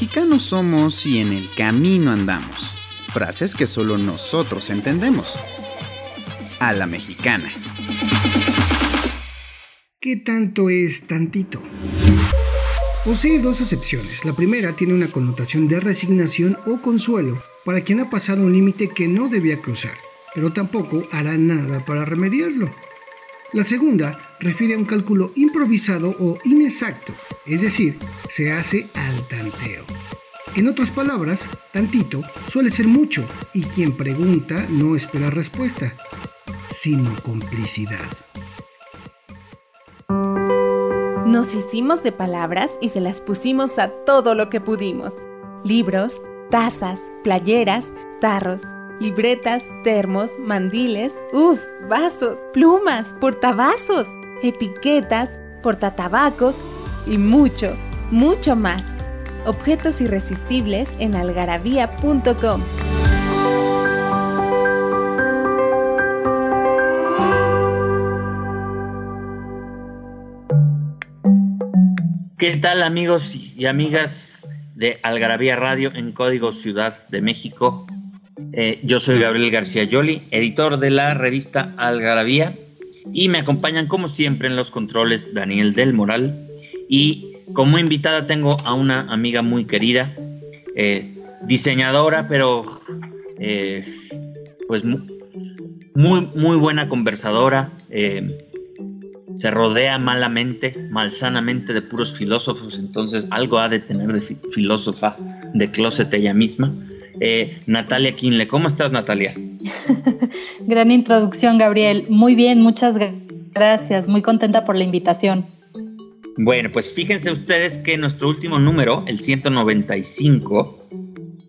Mexicanos somos y en el camino andamos. Frases que solo nosotros entendemos. A la mexicana. ¿Qué tanto es tantito? Posee dos acepciones. La primera tiene una connotación de resignación o consuelo para quien ha pasado un límite que no debía cruzar, pero tampoco hará nada para remediarlo. La segunda refiere a un cálculo improvisado o inexacto, es decir, se hace al tanteo. En otras palabras, tantito suele ser mucho y quien pregunta no espera respuesta, sino complicidad. Nos hicimos de palabras y se las pusimos a todo lo que pudimos. Libros, tazas, playeras, tarros libretas, termos, mandiles, uff, vasos, plumas, portavasos, etiquetas, portatabacos y mucho, mucho más. Objetos irresistibles en algarabía.com. ¿Qué tal amigos y amigas de Algarabía Radio en Código Ciudad de México? Eh, yo soy Gabriel García Yoli, editor de la revista Algarabía, y me acompañan como siempre en los controles Daniel del Moral. Y como invitada tengo a una amiga muy querida, eh, diseñadora, pero eh, pues muy, muy buena conversadora. se rodea malamente, malsanamente de puros filósofos, entonces algo ha de tener de filósofa de closet ella misma. Eh, Natalia Quinle. ¿Cómo estás, Natalia? Gran introducción, Gabriel. Muy bien, muchas gracias. Muy contenta por la invitación. Bueno, pues fíjense ustedes que nuestro último número, el 195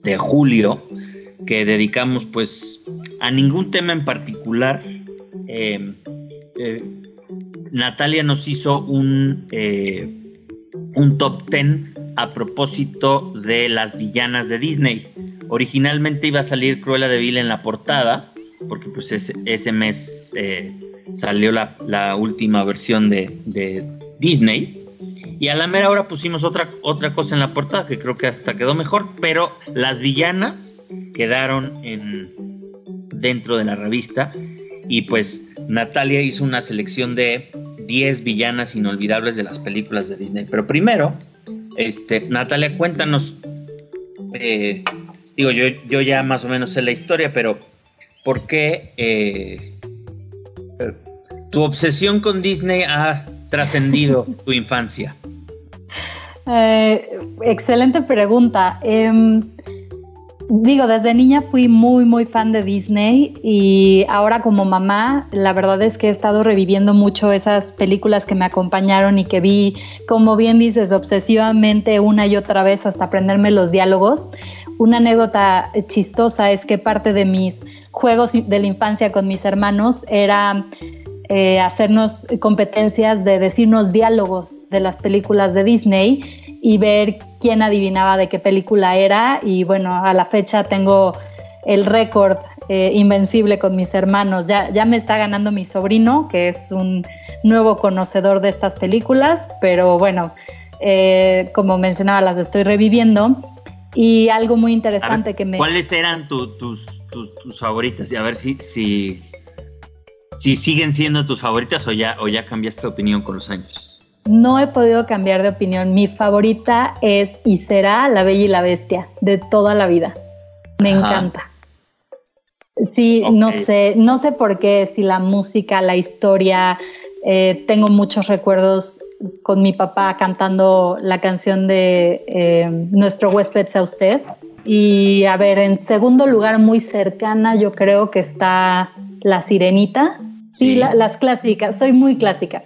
de julio, que dedicamos pues a ningún tema en particular, eh, eh, Natalia nos hizo un, un top 10 a propósito de las villanas de Disney. Originalmente iba a salir Cruella de Vil en la portada, porque pues ese, mes eh, salió la, última versión de, Disney. Y a la mera hora pusimos otra, otra cosa en la portada que creo que hasta quedó mejor, pero las villanas quedaron en, dentro de la revista. Y pues Natalia hizo una selección de 10 villanas inolvidables de las películas de Disney. Pero primero, este, Natalia, cuéntanos eh, digo, yo, yo ya más o menos sé la historia, pero ¿por qué eh, tu obsesión con Disney ha trascendido tu infancia? Eh, excelente pregunta. Em, digo, desde niña fui muy, muy fan de Disney y ahora como mamá, la verdad es que he estado reviviendo mucho esas películas que me acompañaron y que vi, como bien dices, obsesivamente una y otra vez hasta aprenderme los diálogos. Una anécdota chistosa es que parte de mis juegos de la infancia con mis hermanos era eh, hacernos competencias de decirnos diálogos de las películas de Disney y ver quién adivinaba de qué película era. Y bueno, a la fecha tengo el récord eh, invencible con mis hermanos. Ya, ya me está ganando mi sobrino, que es un nuevo conocedor de estas películas, pero bueno, eh, como mencionaba, las estoy reviviendo. Y algo muy interesante que me... ¿Cuáles eran tus, tus, favoritas? Y a ver si, si, si siguen siendo tus favoritas o ya, o ya cambiaste de opinión con los años. No he podido cambiar de opinión. Mi favorita es y será La Bella y la Bestia, de toda la vida. Me encanta. Sí, no sé, no sé por qué, si la música, la historia, eh, tengo muchos recuerdos con mi papá cantando la canción de eh, Nuestro huésped sea usted. Y a ver, en segundo lugar, muy cercana, yo creo que está La Sirenita. Sí, las clásicas, soy muy clásica.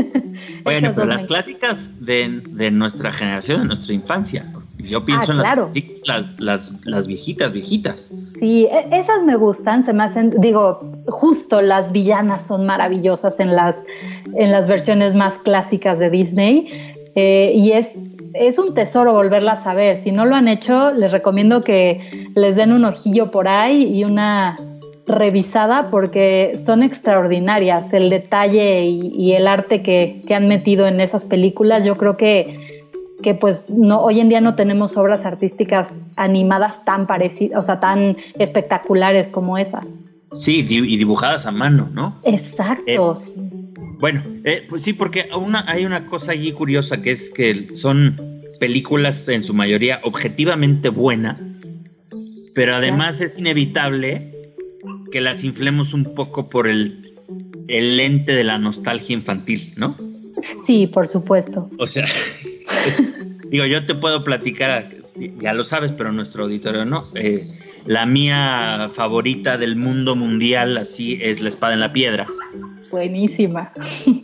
bueno, pero las clásicas de, nuestra generación, de nuestra infancia. Yo pienso ah, en las, las, las, viejitas, viejitas. Sí, e, esas me gustan, se me hacen, digo, justo las villanas son maravillosas en las, en las versiones más clásicas de Disney. Eh, y es, es un tesoro volverlas a ver. Si no lo han hecho, les recomiendo que les den un ojillo por ahí y una revisada porque son extraordinarias. El detalle y, el arte que, han metido en esas películas, yo creo que, que pues no, hoy en día no tenemos obras artísticas animadas tan parecidas, o sea, tan espectaculares como esas. Sí, y dibujadas a mano, ¿no? Exacto. Eh, bueno, eh, pues sí, porque una, hay una cosa allí curiosa que es que son películas en su mayoría objetivamente buenas, pero además es inevitable que las inflemos un poco por el, el lente de la nostalgia infantil, ¿no? Sí, por supuesto. O sea, digo, yo te puedo platicar, ya lo sabes, pero nuestro auditorio no. Eh, la mía favorita del mundo mundial, así es La Espada en la Piedra. Buenísima.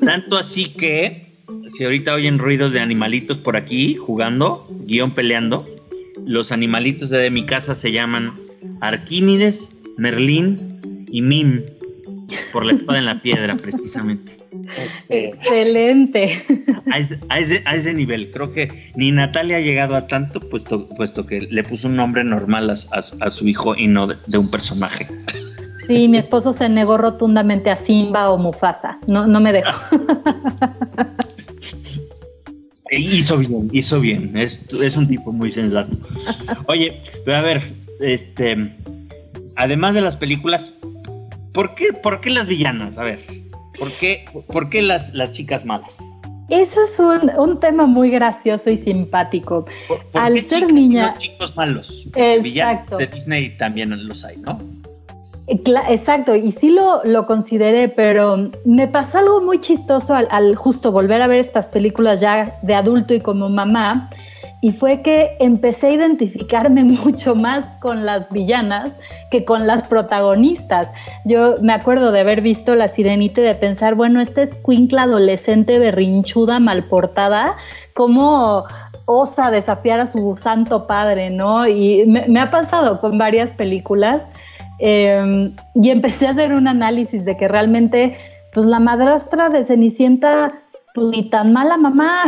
Tanto así que, si ahorita oyen ruidos de animalitos por aquí jugando, guion peleando, los animalitos de mi casa se llaman Arquímedes, Merlín, y Mim por la espada en la piedra, precisamente. Excelente. A ese, a, ese, nivel, creo que ni Natalia ha llegado a tanto, puesto, puesto que le puso un nombre normal a, su hijo y no de, un personaje. Sí, mi esposo se negó rotundamente a Simba o Mufasa, no, no me dejó. hizo bien, hizo bien, es, es un tipo muy sensato. Oye, pero a ver, este, además de las películas, ¿Por qué, por qué las villanas? A ver, ¿por qué, por qué las, las chicas malas? Ese es un, un, tema muy gracioso y simpático. Al ser niña. chicos malos. Exacto. de Disney también los hay, ¿no? Eh, exacto, y sí lo, lo, consideré, pero me pasó algo muy chistoso al, al, justo volver a ver estas películas ya de adulto y como mamá, y fue que empecé a identificarme mucho más con las villanas que con las protagonistas. Yo me acuerdo de haber visto La Sirenita y de pensar, bueno, esta es cuincla adolescente berrinchuda, malportada, ¿cómo osa desafiar a su santo padre, no? Y me, ha pasado con varias películas em, y empecé a hacer un análisis de que realmente, pues la madrastra de Cenicienta pues, ni tan mala mamá.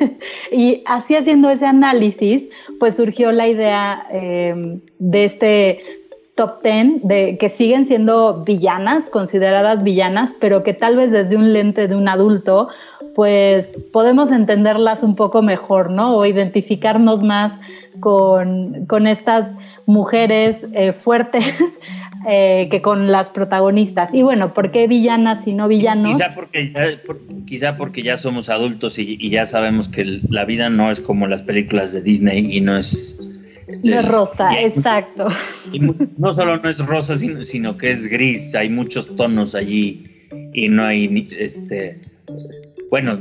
y así haciendo ese análisis, pues surgió la idea em, de este top ten de que siguen siendo villanas, consideradas villanas, pero que tal vez desde un lente de un adulto, pues podemos entenderlas un poco mejor, ¿no? O identificarnos más con, con estas mujeres eh, fuertes eh, que con las protagonistas. Y bueno, ¿por qué villanas y no villanos? Quizá porque ya, quizá porque ya somos adultos y, ya sabemos que la vida no es como las películas de Disney y no es... No es rosa, exacto. Y no solo no es rosa, sino, sino, que es gris, hay muchos tonos allí y no hay, este, bueno,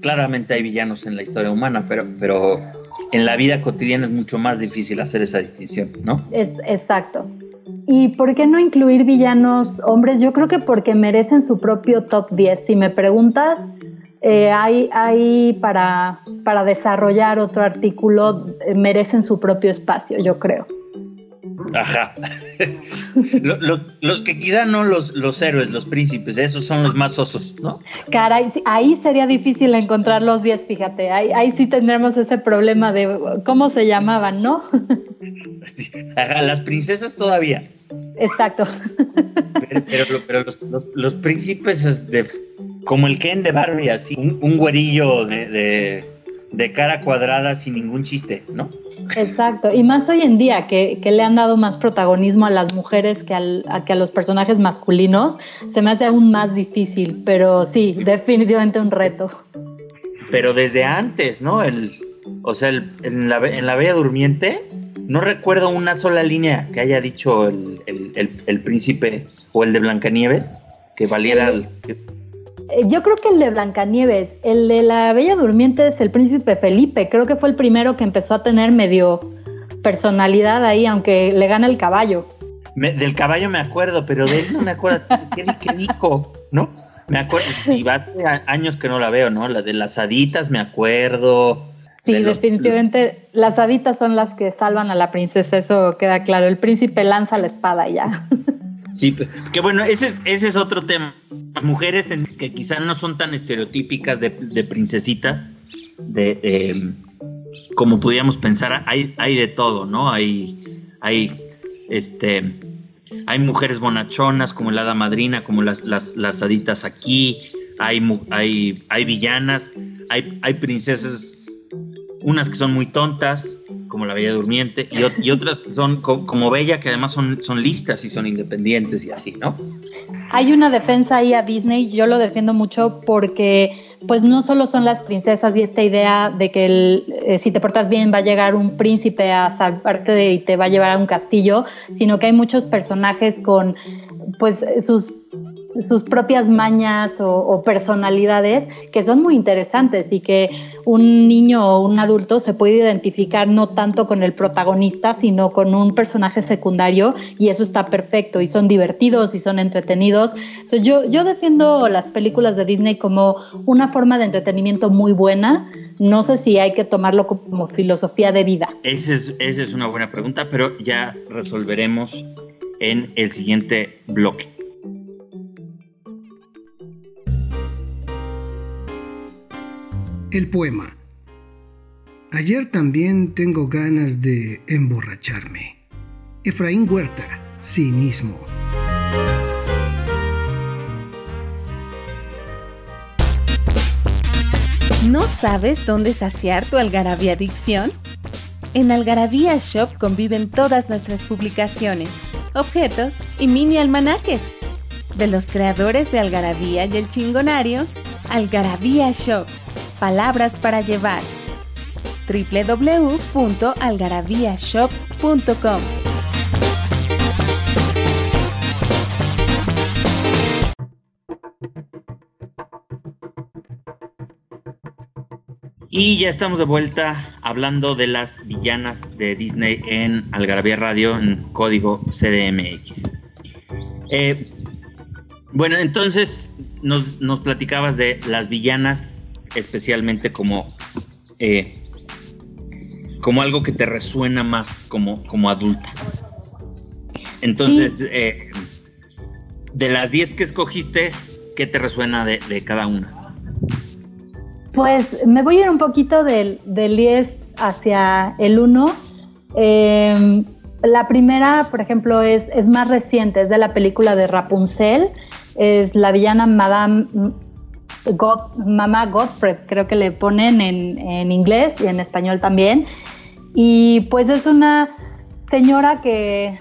claramente hay villanos en la historia humana, pero, pero en la vida cotidiana es mucho más difícil hacer esa distinción, ¿no? Es, exacto. ¿Y por qué no incluir villanos hombres? Yo creo que porque merecen su propio top 10. Si me preguntas, eh, hay, para desarrollar otro artículo, eh, merecen su propio espacio, yo creo. Ajá. los, que quizá no los, los héroes, los príncipes, esos son los más osos, ¿no? Caray, ahí sería difícil encontrar los 10, fíjate. Ahí, ahí sí tendremos ese problema de cómo se llamaban, ¿no? Ajá, las princesas todavía. Exacto. Pero, los, príncipes de, como el Ken de Barbie, así, un, güerillo de, de cara cuadrada sin ningún chiste, ¿no? Exacto, y más hoy en día que, le han dado más protagonismo a las mujeres que, a, que a los personajes masculinos, se me hace aún más difícil, pero sí, definitivamente un reto. Pero desde antes, ¿no? El, o sea, en, la, en la Bella Durmiente, no recuerdo una sola línea que haya dicho el, el príncipe o el de Blancanieves que valiera... El, eh, yo creo que el de Blancanieves, el de la Bella Durmiente es el príncipe Felipe, creo que fue el primero que empezó a tener medio personalidad ahí, aunque le gana el caballo. del caballo me acuerdo, pero de él no me acuerdo qué, qué dijo, ¿no? Me acuerdo, y va años que no la veo, ¿no? La de las haditas me acuerdo. Sí, definitivamente las haditas son las que salvan a la princesa, eso queda claro. El príncipe lanza la espada y ya. Sí, que bueno, ese es, ese es otro tema. Las mujeres en, que quizás no son tan estereotípicas de, princesitas, de em, como pudiéramos pensar, hay, hay de todo, ¿no? Hay, hay este hay mujeres bonachonas como la hada madrina, como las, las, las haditas aquí, hay, hay, hay villanas, hay, hay princesas, unas que son muy tontas, como la Bella Durmiente, y, otras que son como Bella, que además son, son listas y son independientes y así, ¿no? Hay una defensa ahí a Disney, yo lo defiendo mucho porque pues no solo son las princesas y esta idea de que eh, si te portas bien va a llegar un príncipe a salvarte y te va a llevar a un castillo, sino que hay muchos personajes con pues sus sus propias mañas o, personalidades que son muy interesantes y que un niño o un adulto se puede identificar no tanto con el protagonista, sino con un personaje secundario y eso está perfecto y son divertidos y son entretenidos. Entonces yo, yo defiendo las películas de Disney como una forma de entretenimiento muy buena. No sé si hay que tomarlo como filosofía de vida. Es, esa es una buena pregunta, pero ya resolveremos en el siguiente bloque. El poema. Ayer también tengo ganas de emborracharme. Efraín Huerta, cinismo. ¿No sabes dónde saciar tu algarabía adicción? En Algarabía Shop conviven todas nuestras publicaciones, objetos y mini almanaques. De los creadores de Algarabía y el Chingonario, Algarabía Shop Palabras para llevar. www.algarabíashop.com Y ya estamos de vuelta hablando de las villanas de Disney en Algarabía Radio en código CDMX. Eh, bueno, entonces nos, nos, platicabas de las villanas especialmente como, eh, como algo que te resuena más como, como adulta. Entonces, eh, de las 10 que escogiste, ¿qué te resuena de, cada una? Pues me voy a ir un poquito del, 10 hacia el 1. Em, la primera, por ejemplo, es, es, más reciente, es de la película de Rapunzel, es la villana Madame Mamá Godfred, creo que le ponen en, inglés y en español también. Y pues es una señora que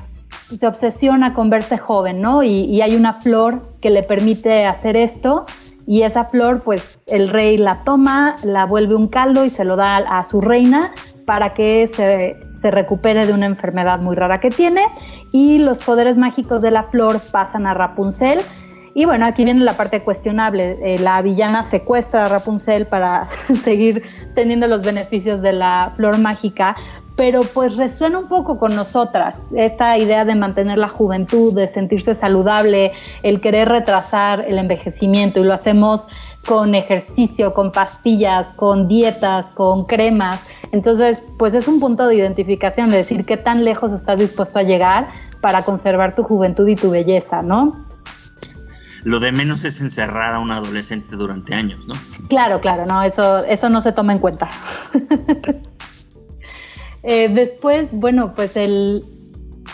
se obsesiona con verse joven, ¿no? Y, hay una flor que le permite hacer esto y esa flor pues el rey la toma, la vuelve un caldo y se lo da a, su reina para que se, se, recupere de una enfermedad muy rara que tiene y los poderes mágicos de la flor pasan a Rapunzel y bueno, aquí viene la parte cuestionable. Eh, la villana secuestra a Rapunzel para seguir teniendo los beneficios de la flor mágica, pero pues resuena un poco con nosotras. Esta idea de mantener la juventud, de sentirse saludable, el querer retrasar el envejecimiento y lo hacemos con ejercicio, con pastillas, con dietas, con cremas. Entonces, pues es un punto de identificación de decir qué tan lejos estás dispuesto a llegar para conservar tu juventud y tu belleza, ¿no? Lo de menos es encerrar a un adolescente durante años, ¿no? Claro, claro, no, eso, eso no se toma en cuenta. Eh, después, bueno, pues el,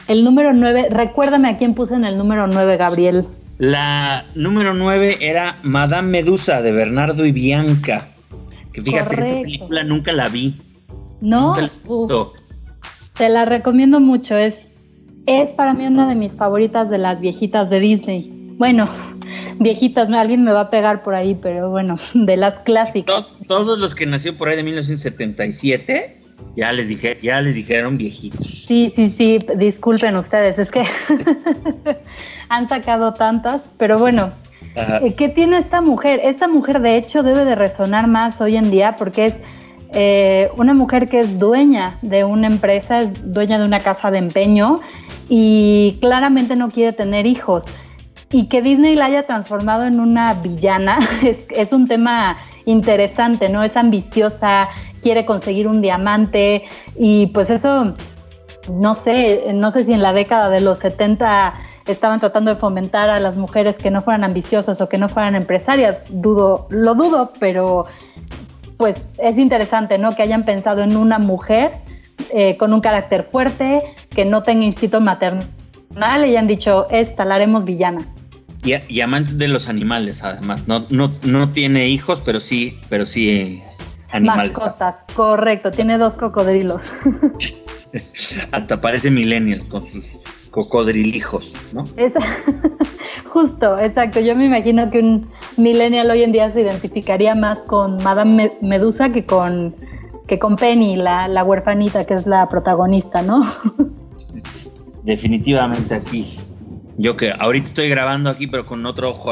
el número 9, recuérdame a quién puse en el número 9, Gabriel. La número 9 era Madame Medusa de Bernardo y Bianca. Que fíjate que esta película nunca la vi. No, te la recomiendo mucho. Es, es para mí una de mis favoritas de las viejitas de Disney. Bueno, viejitas, alguien me va a pegar por ahí, pero bueno, de las clásicas. Todos los que nació por ahí de 1977 ya les dije, ya les dijeron viejitos. Sí, sí, sí, disculpen ustedes, es que han sacado tantas, pero bueno, eh, ¿qué tiene esta mujer? Esta mujer de hecho debe de resonar más hoy en día porque es eh, una mujer que es dueña de una empresa, es dueña de una casa de empeño y claramente no quiere tener hijos. Y que Disney la haya transformado en una villana es, un tema interesante, ¿no? Es ambiciosa, quiere conseguir un diamante y pues eso, no sé, no sé si en la década de los 70 estaban tratando de fomentar a las mujeres que no fueran ambiciosas o que no fueran empresarias, dudo, lo dudo, pero pues es interesante, ¿no? Que hayan pensado en una mujer eh, con un carácter fuerte, que no tenga instinto maternal y han dicho, esta la haremos villana. Y, amante de los animales, además. No, no, no tiene hijos, pero sí, pero sí eh, animales. Mascotas, correcto. Tiene dos cocodrilos. Hasta parece millennials con sus cocodrilijos, ¿no? justo, exacto. Yo me imagino que un millennial hoy en día se identificaría más con Madame Medusa que con, que con Penny, la, la huerfanita que es la protagonista, ¿no? Definitivamente aquí. Yo que ahorita estoy grabando aquí, pero con otro ojo,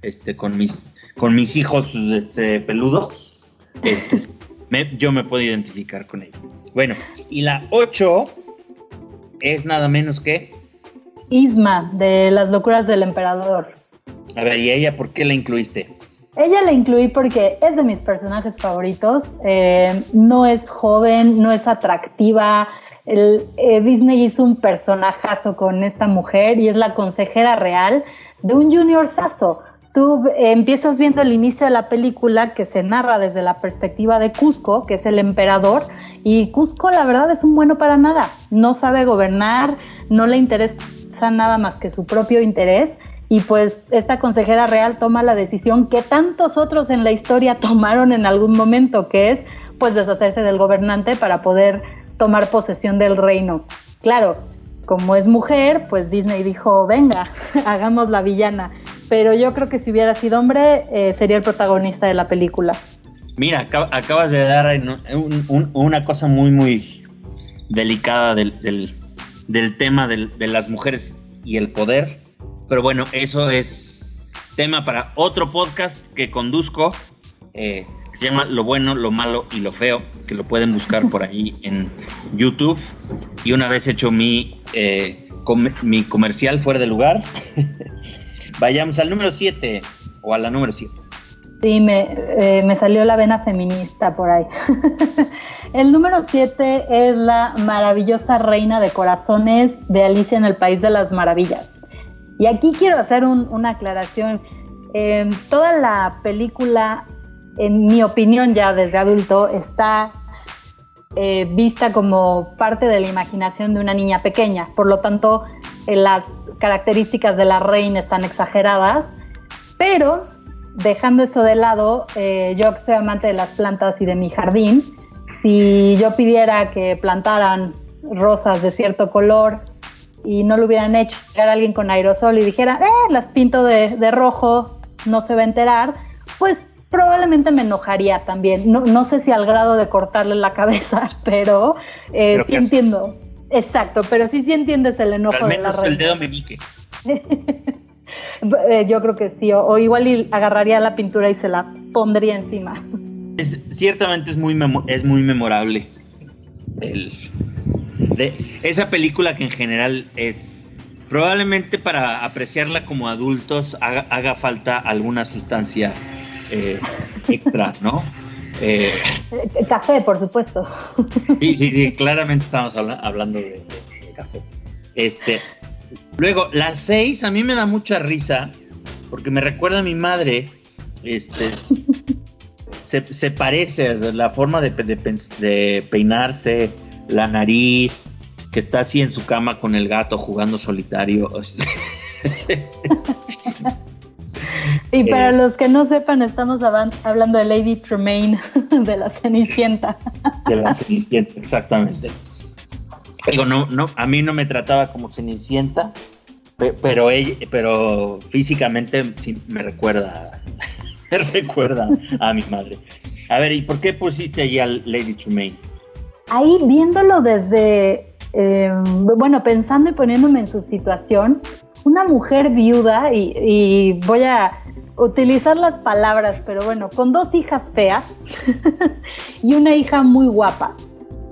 este, con mis, con mis hijos este, peludos, este, yo me puedo identificar con ellos. Bueno, y la 8 es nada menos que... Isma, de las locuras del emperador. A ver, ¿y ella por qué la incluiste? Ella la incluí porque es de mis personajes favoritos. Eh, no es joven, no es atractiva. El, eh, Disney hizo un personajazo con esta mujer y es la consejera real de un junior saso. Tú eh, empiezas viendo el inicio de la película que se narra desde la perspectiva de Cusco, que es el emperador, y Cusco la verdad es un bueno para nada. No sabe gobernar, no le interesa nada más que su propio interés y pues esta consejera real toma la decisión que tantos otros en la historia tomaron en algún momento, que es pues deshacerse del gobernante para poder tomar posesión del reino. Claro, como es mujer, pues Disney dijo, venga, hagamos la villana. Pero yo creo que si hubiera sido hombre, eh, sería el protagonista de la película. Mira, acabas de dar una cosa muy, muy delicada del, tema de las mujeres y el poder pero bueno, eso es tema para otro podcast que conduzco, eh, que se llama Lo bueno, lo malo y lo feo, que lo pueden buscar por ahí en YouTube. Y una vez hecho mi, eh, mi comercial fuera de lugar, vayamos al número 7 o a la número 7. Sí, me, eh, me, salió la vena feminista por ahí. el número 7 es la maravillosa reina de corazones de Alicia en el País de las Maravillas. Y aquí quiero hacer una aclaración. Em, toda la película, en mi opinión ya desde adulto, está eh, vista como parte de la imaginación de una niña pequeña. Por lo tanto, eh, las características de la reina están exageradas. Pero, dejando eso de lado, eh, yo que soy amante de las plantas y de mi jardín, si yo pidiera que plantaran rosas de cierto color y no lo hubieran hecho, llegar alguien con aerosol y dijera, eh, las pinto de, rojo, no se va a enterar, pues probablemente me enojaría también. No, no sé si al grado de cortarle la cabeza, pero, eh, sí entiendo. Exacto, pero sí sí entiendes el enojo de la reina. el dedo meñique. Eh, yo creo que sí, o, igual agarraría la pintura y se la pondría encima. Es, ciertamente es muy, es muy memorable el, de esa película que en general es probablemente para apreciarla como adultos haga, falta alguna sustancia eh, extra, ¿no? Eh, café, por supuesto. Sí, sí, sí, claramente estamos hablando de, café. Este, luego, las seis a mí me da mucha risa porque me recuerda a mi madre. Este, se, parece la forma de, de peinarse, la nariz, que está así en su cama con el gato jugando solitario. y para eh, los que no sepan, estamos hablando de Lady Tremaine, de la Cenicienta. De la Cenicienta, exactamente. Digo, no, no, a mí no me trataba como Cenicienta, pero ella, pero físicamente sí me recuerda, me recuerda a mi madre. A ver, ¿y por qué pusiste allí a Lady Tremaine? ahí viéndolo desde, em, bueno, pensando y poniéndome en su situación, una mujer viuda, y, voy a utilizar las palabras, pero bueno, con dos hijas feas y una hija muy guapa.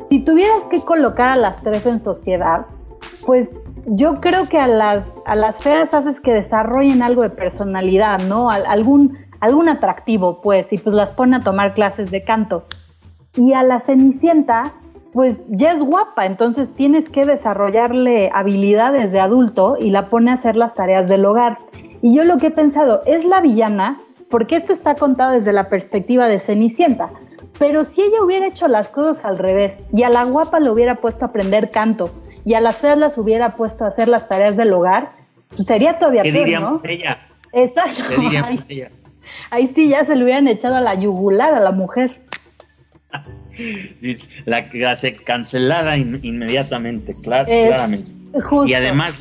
Si tuvieras que colocar a las tres en sociedad, pues yo creo que a las, a las feas haces que desarrollen algo de personalidad, ¿no? algún, algún atractivo, pues, y pues las pone a tomar clases de canto. Y a la Cenicienta, pues ya es guapa, entonces tienes que desarrollarle habilidades de adulto y la pone a hacer las tareas del hogar. Y yo lo que he pensado, es la villana, porque esto está contado desde la perspectiva de Cenicienta, pero si ella hubiera hecho las cosas al revés y a la guapa le hubiera puesto a aprender canto y a las feas las hubiera puesto a hacer las tareas del hogar, pues sería todavía ¿Qué peor, ¿no? ella? Exacto. ¿Qué diríamos ella? Ahí sí ya se le hubieran echado a la yugular a la mujer. Sí, la, la se cancelada in- inmediatamente, clar- Eh, claramente. Justo. Y además,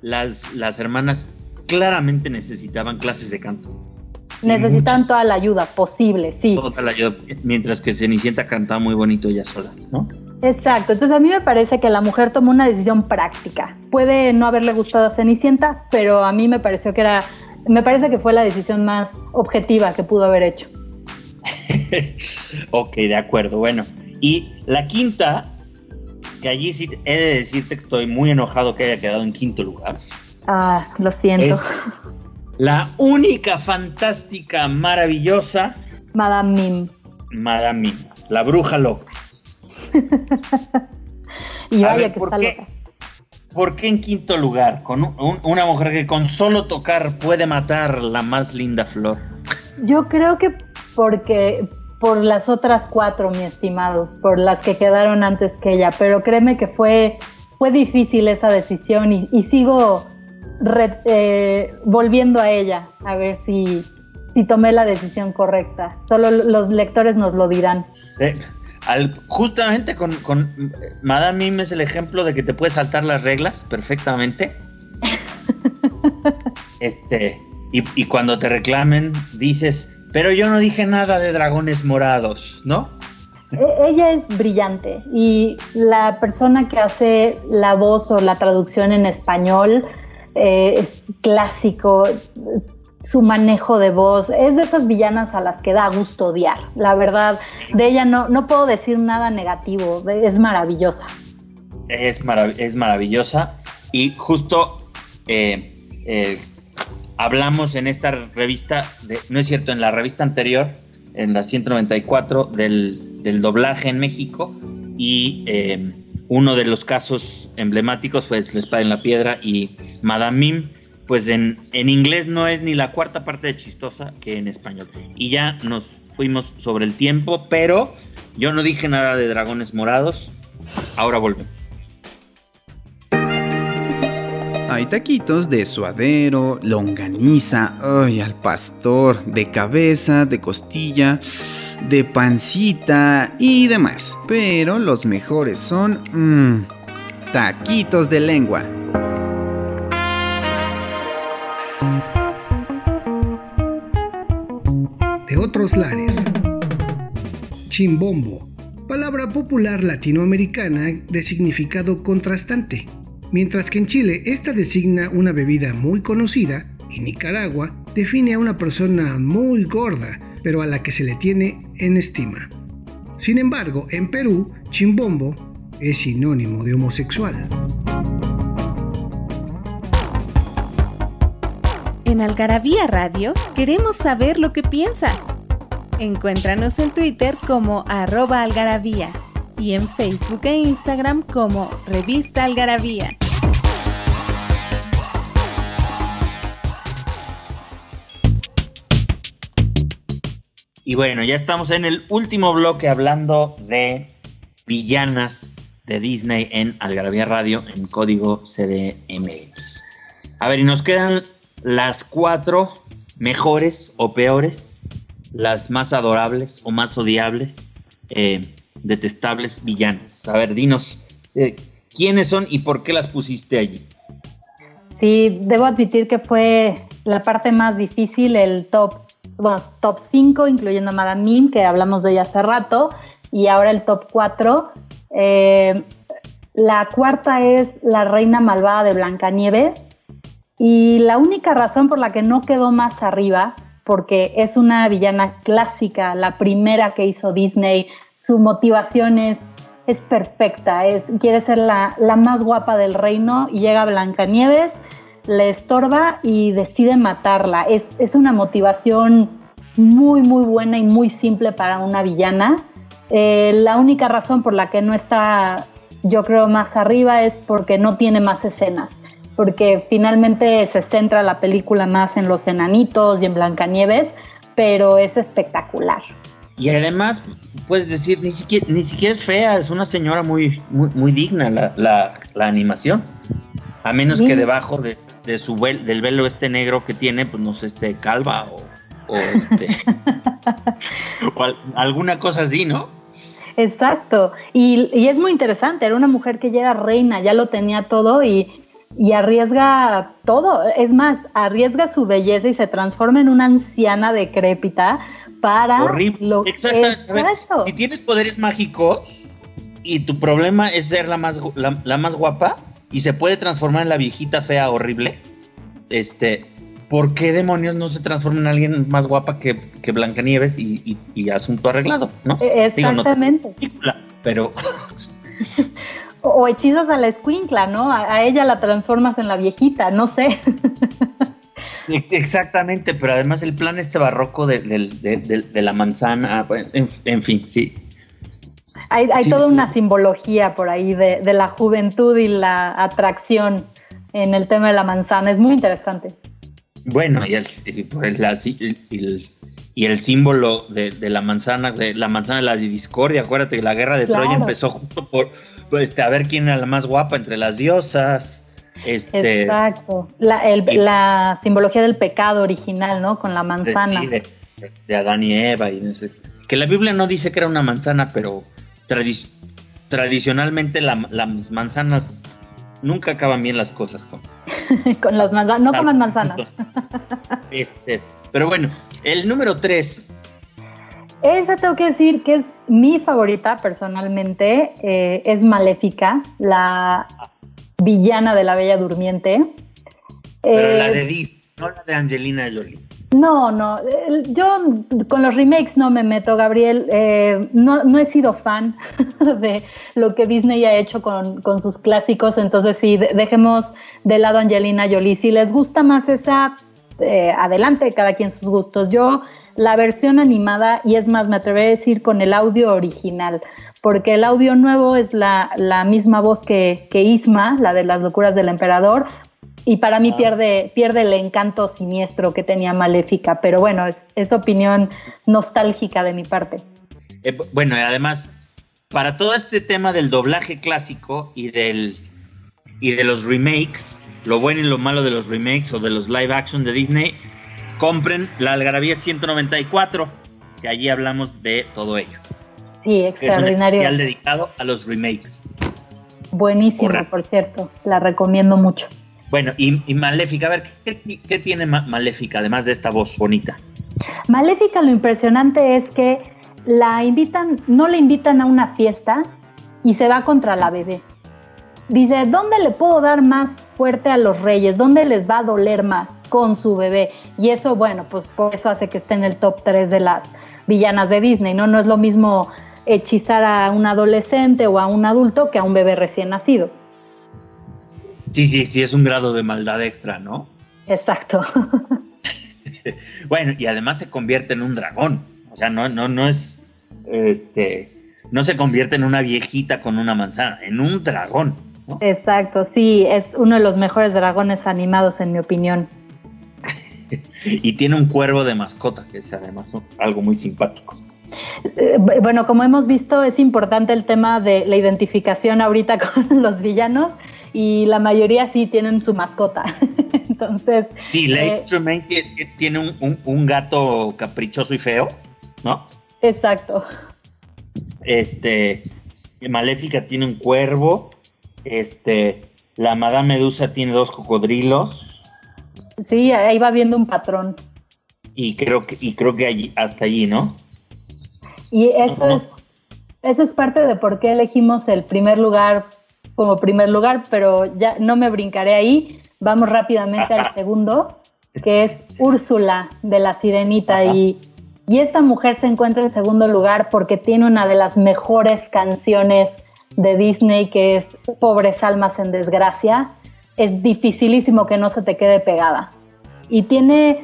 las, las hermanas claramente necesitaban clases de canto. necesitan muchas. toda la ayuda posible, sí. Toda la ayuda, mientras que Cenicienta cantaba muy bonito ella sola, ¿no? Exacto, entonces a mí me parece que la mujer tomó una decisión práctica. Puede no haberle gustado a Cenicienta, pero a mí me pareció que era, me parece que fue la decisión más objetiva que pudo haber hecho. ok, de acuerdo, bueno. Y la quinta, que allí sí he de decirte que estoy muy enojado que haya quedado en quinto lugar. Ah, lo siento. Es la única fantástica, maravillosa Madame Mim. Madame Mim, la bruja loca. Y vaya ver, que ¿por está qué? loca. ¿Por qué en quinto lugar? Con un- un- una mujer que con solo tocar puede matar la más linda flor. Yo creo que porque por las otras cuatro, mi estimado, por las que quedaron antes que ella, pero créeme que fue, fue difícil esa decisión y, y sigo re- eh, volviendo a ella a ver si, si tomé la decisión correcta. Solo los lectores nos lo dirán. Al- justamente con, con Madame Mim es el ejemplo de que te puedes saltar las reglas perfectamente. este, y, y cuando te reclamen, dices, pero yo no dije nada de dragones morados, ¿no? E- Ella es brillante y la persona que hace la voz o la traducción en español eh, es clásico, su manejo de voz, es de esas villanas a las que da gusto odiar. La verdad, de ella no, no puedo decir nada negativo, es maravillosa. Es, es maravillosa. Y justo eh, eh, hablamos en esta revista, no es cierto, en la revista anterior, en la 194, del, del doblaje en México. Y eh, uno de los casos emblemáticos fue La espada en la piedra y Madame Mim. Pues en, en inglés no es ni la cuarta parte de chistosa que en español. Y ya nos fuimos sobre el tiempo, pero yo no dije nada de dragones morados. Ahora volvemos. Hay taquitos de suadero, longaniza, ay, al pastor, de cabeza, de costilla, de pancita y demás. Pero los mejores son mmm, taquitos de lengua. de otros lares. Chimbombo, palabra popular latinoamericana de significado contrastante. Mientras que en Chile esta designa una bebida muy conocida, en Nicaragua define a una persona muy gorda, pero a la que se le tiene en estima. Sin embargo, en Perú, chimbombo es sinónimo de homosexual. En Algarabía Radio queremos saber lo que piensas. Encuéntranos en Twitter como arroba algarabía y en Facebook e Instagram como Revista Algarabía. Y bueno, ya estamos en el último bloque hablando de villanas de Disney en Algarabía Radio en código CDMX. A ver, y nos quedan las cuatro mejores o peores, las más adorables o más odiables, eh, detestables villanas. A ver, dinos eh, quiénes son y por qué las pusiste allí. Sí, debo admitir que fue la parte más difícil, el top, bueno, top 5, incluyendo a Madame Mim, que hablamos de ella hace rato, y ahora el top 4. Eh, la cuarta es La Reina Malvada de Blancanieves. Y la única razón por la que no quedó más arriba, porque es una villana clásica, la primera que hizo Disney, su motivación es, es perfecta, es, quiere ser la, la más guapa del reino y llega Blancanieves, le estorba y decide matarla. Es, es una motivación muy, muy buena y muy simple para una villana. Eh, la única razón por la que no está, yo creo, más arriba es porque no tiene más escenas porque finalmente se centra la película más en los enanitos y en Blancanieves, pero es espectacular. Y además, puedes decir, ni siquiera, ni siquiera es fea, es una señora muy, muy, digna la, la, animación. A menos que debajo de, de su del velo este negro que tiene, pues no sé, esté calva o, o, este, o alguna cosa así, ¿no? Exacto. Y, y, es muy interesante, era una mujer que ya era reina, ya lo tenía todo y y arriesga todo. Es más, arriesga su belleza y se transforma en una anciana decrépita para... Horrible. Exacto. Si tienes poderes mágicos y tu problema es ser la más, la, más guapa y se puede transformar en la viejita fea horrible, este, ¿por qué demonios no se transforma en alguien más guapa que, que Blancanieves y, y, asunto arreglado? ¿no? Exactamente. pero... O, hechizas a la escuincla, ¿no? A, ella la transformas en la viejita, no sé. exactamente, pero además el plan este barroco de, la manzana, pues, en, fin, sí. Hay, toda una simbología por ahí de, la juventud y la atracción en el tema de la manzana, es muy interesante. Bueno, y el, y el, símbolo de, la manzana, de la manzana de la discordia, acuérdate que la guerra de Troya empezó justo por, pues, a ver quién era la más guapa entre las diosas. Este, Exacto. La, simbología del pecado original, ¿no? Con la manzana. De, Adán y Eva. Y que la Biblia no dice que era una manzana, pero tradicionalmente las manzanas nunca acaban bien las cosas. Con, con las manzanas, no coman manzanas. este, pero bueno, el número 3 esa tengo que decir que es mi favorita personalmente, eh, es Maléfica, la villana de la Bella Durmiente. Pero la de Disney, no la de Angelina Jolie. No, no, yo con los remakes no me meto, Gabriel. Eh, no, he sido fan de lo que Disney ha hecho con, sus clásicos, entonces sí, dejemos de lado Angelina Jolie. Si les gusta más esa, eh, adelante, cada quien sus gustos. Yo la versión animada y es más, me atreveré a decir con el audio original, porque el audio nuevo es la, misma voz que, que, Isma, la de las locuras del emperador, y para mí ah. pierde, pierde el encanto siniestro que tenía Maléfica, pero bueno, es, opinión nostálgica de mi parte. Eh, bueno, y además, para todo este tema del doblaje clásico y, del, y de los remakes, lo bueno y lo malo de los remakes o de los live action de Disney, compren la Algarabía 194, que allí hablamos de todo ello. Sí, extraordinario. Es un especial dedicado a los remakes. Buenísimo, por cierto, la recomiendo mucho. Bueno, y, Maléfica, a ver, ¿qué, tiene Maléfica además de esta voz bonita? Maléfica lo impresionante es que la invitan, no le invitan a una fiesta y se va contra la bebé. Dice, ¿dónde le puedo dar más fuerte a los reyes? ¿Dónde les va a doler más? con su bebé. Y eso, bueno, pues por eso hace que esté en el top 3 de las villanas de Disney, ¿no? No es lo mismo hechizar a un adolescente o a un adulto que a un bebé recién nacido. Sí, sí, sí, es un grado de maldad extra, ¿no? Exacto. bueno, y además se convierte en un dragón. O sea, no, no, no es. Este. No se convierte en una viejita con una manzana, en un dragón. Exacto, sí, es uno de los mejores dragones animados, en mi opinión. y tiene un cuervo de mascota, que es además algo muy simpático. Eh, bueno, como hemos visto, es importante el tema de la identificación ahorita con los villanos y la mayoría sí tienen su mascota. Entonces. Sí, la eh, tiene un, gato caprichoso y feo, ¿no? Exacto. Este. Maléfica tiene un cuervo. Este. La Madame Medusa tiene dos cocodrilos. Sí, ahí va viendo un patrón. Y creo que, y creo que allí, hasta allí, ¿no? Y eso es, eso es parte de por qué elegimos el primer lugar como primer lugar, pero ya no me brincaré ahí. vamos rápidamente al segundo, que es Úrsula de la Sirenita. Y, y esta mujer se encuentra en segundo lugar porque tiene una de las mejores canciones de Disney, que es Pobres Almas en Desgracia. Es dificilísimo que no se te quede pegada. Y tiene,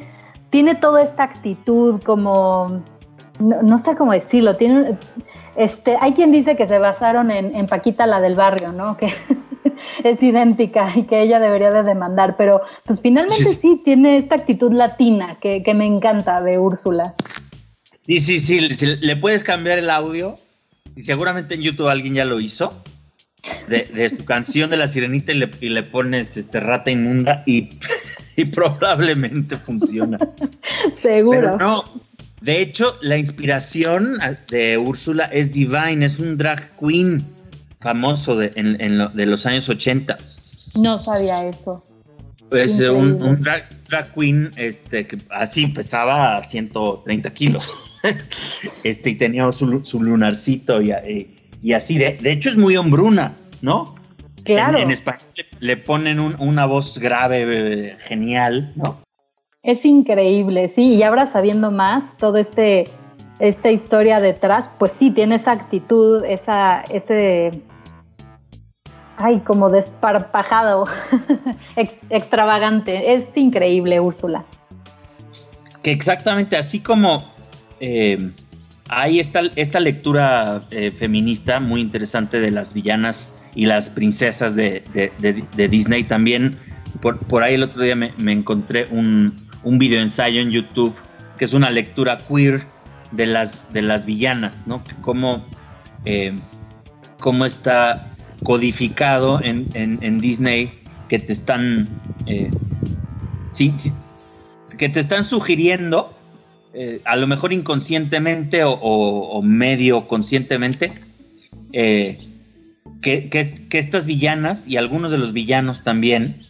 tiene toda esta actitud como, no, sé cómo decirlo, tiene, este, hay quien dice que se basaron en, en Paquita la del barrio, ¿no? Que es idéntica y que ella debería de demandar, pero pues finalmente sí tiene esta actitud latina que, me encanta de Úrsula. Y sí, sí, le puedes cambiar el audio, y seguramente en YouTube alguien ya lo hizo, de, su canción de la sirenita y le, pones este, rata inmunda y, probablemente funciona. Seguro. no, de hecho, la inspiración de Úrsula es Divine, es un drag queen famoso de, de los años 80. No sabía eso. Es un, drag, queen este, que así pesaba 130 kilos. este, y tenía su, su lunarcito y, y, así. De, de, hecho, es muy hombruna, ¿no? Claro. En, español le, ponen una voz grave, eh, genial, ¿no? Es increíble, sí. Y ahora sabiendo más, todo este esta historia detrás, pues sí, tiene esa actitud, esa, ese ay, como desparpajado, extravagante. Es increíble, Úrsula. Que exactamente así como eh, hay esta, esta lectura eh, feminista muy interesante de las villanas y las princesas de, Disney, también por, ahí el otro día me, encontré un, un video ensayo en YouTube que es una lectura queer de las, de las villanas, ¿no? Cómo, eh, cómo está codificado en, Disney que te están eh, que te están sugiriendo eh, a lo mejor inconscientemente o, medio conscientemente eh, que, que, estas villanas y algunos de los villanos también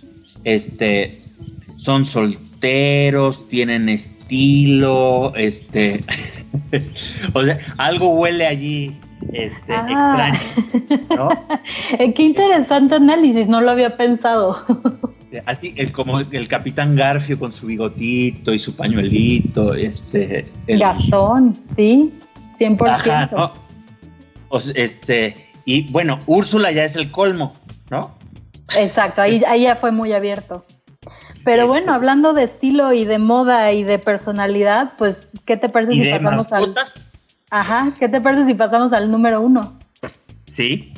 este son solteros tienen estilo este o sea algo huele allí este, ah. extraño. Eh, qué interesante análisis, no lo había pensado. Así es como el capitán Garfio con su bigotito y su pañuelito. Este, Gastón, sí, 100%. este, y bueno, Úrsula ya es el colmo, ¿no? Exacto, ahí, ahí ya fue muy abierto. Pero bueno, hablando de estilo y de moda y de personalidad, pues, ¿qué te parece si pasamos al Ajá, ¿qué te parece si pasamos al número uno? Sí.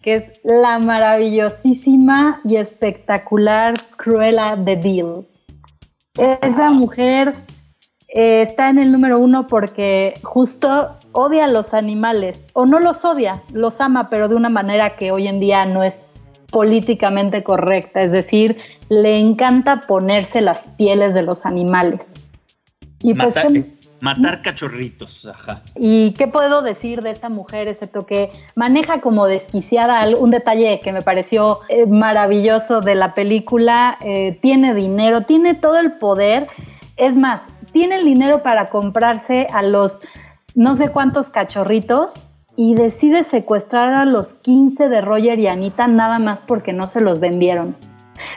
Que es la maravillosísima y espectacular Cruella de Vil. Esa mujer eh, está en el número uno porque justo odia a los animales, o no los odia, los ama, pero de una manera que hoy en día no es políticamente correcta, es decir, le encanta ponerse las pieles de los animales. Y pues, Matar cachorritos, ajá. ¿Y qué puedo decir de esta mujer, excepto que maneja como desquiciada un detalle que me pareció eh, maravilloso de la película? Eh, tiene dinero, tiene todo el poder. Es más, tiene el dinero para comprarse a los no sé cuántos cachorritos y decide secuestrar a los 15 de Roger y Anita nada más porque no se los vendieron.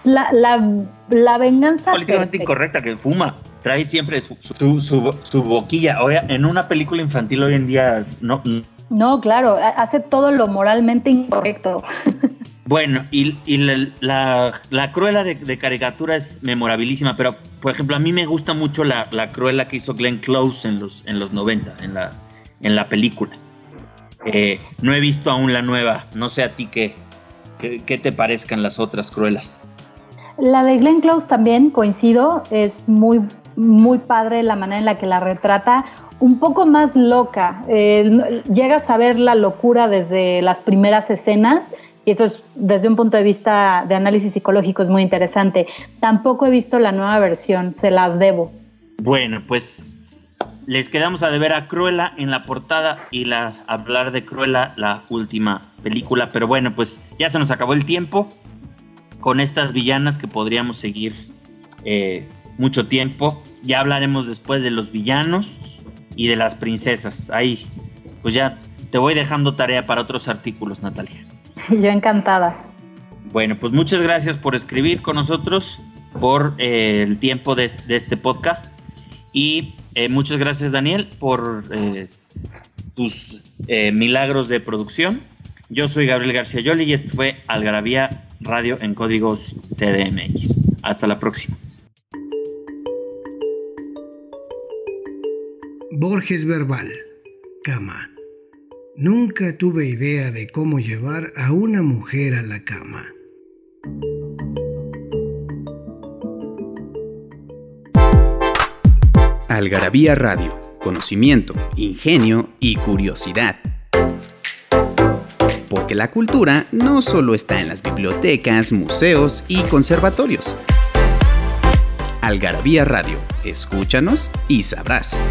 La, la, la venganza. Políticamente incorrecta, que fuma trae siempre su, su, boquilla. Ahora, en una película infantil hoy en día no. No, claro, hace todo lo moralmente incorrecto. Bueno, y, la, la, cruela de, caricatura es memorabilísima, pero por ejemplo, a mí me gusta mucho la, la cruela que hizo Glenn Close en los, en los 90, en la, en la película. Eh, no he visto aún la nueva, no sé a ti qué, qué, qué te parezcan las otras cruelas. La de Glenn Close también coincido, es muy muy padre la manera en la que la retrata, un poco más loca. Eh, llegas a ver la locura desde las primeras escenas y eso es desde un punto de vista de análisis psicológico es muy interesante. Tampoco he visto la nueva versión, se las debo. Bueno, pues les quedamos a deber a Cruella en la portada y la hablar de Cruella la última película, pero bueno, pues ya se nos acabó el tiempo con estas villanas que podríamos seguir eh, mucho tiempo. Ya hablaremos después de los villanos y de las princesas. Ahí, pues ya te voy dejando tarea para otros artículos, Natalia. Yo encantada. Bueno, pues muchas gracias por escribir con nosotros, por eh, el tiempo de, este podcast y eh, muchas gracias Daniel por eh, tus milagros de producción. Yo soy Gabriel García Yoli y esto fue Algarabía Radio en códigos CDMX. Hasta la próxima. Borges Verbal, cama. Nunca tuve idea de cómo llevar a una mujer a la cama. Algarabía Radio, conocimiento, ingenio y curiosidad. Porque la cultura no solo está en las bibliotecas, museos y conservatorios. Algarabía Radio, escúchanos y sabrás.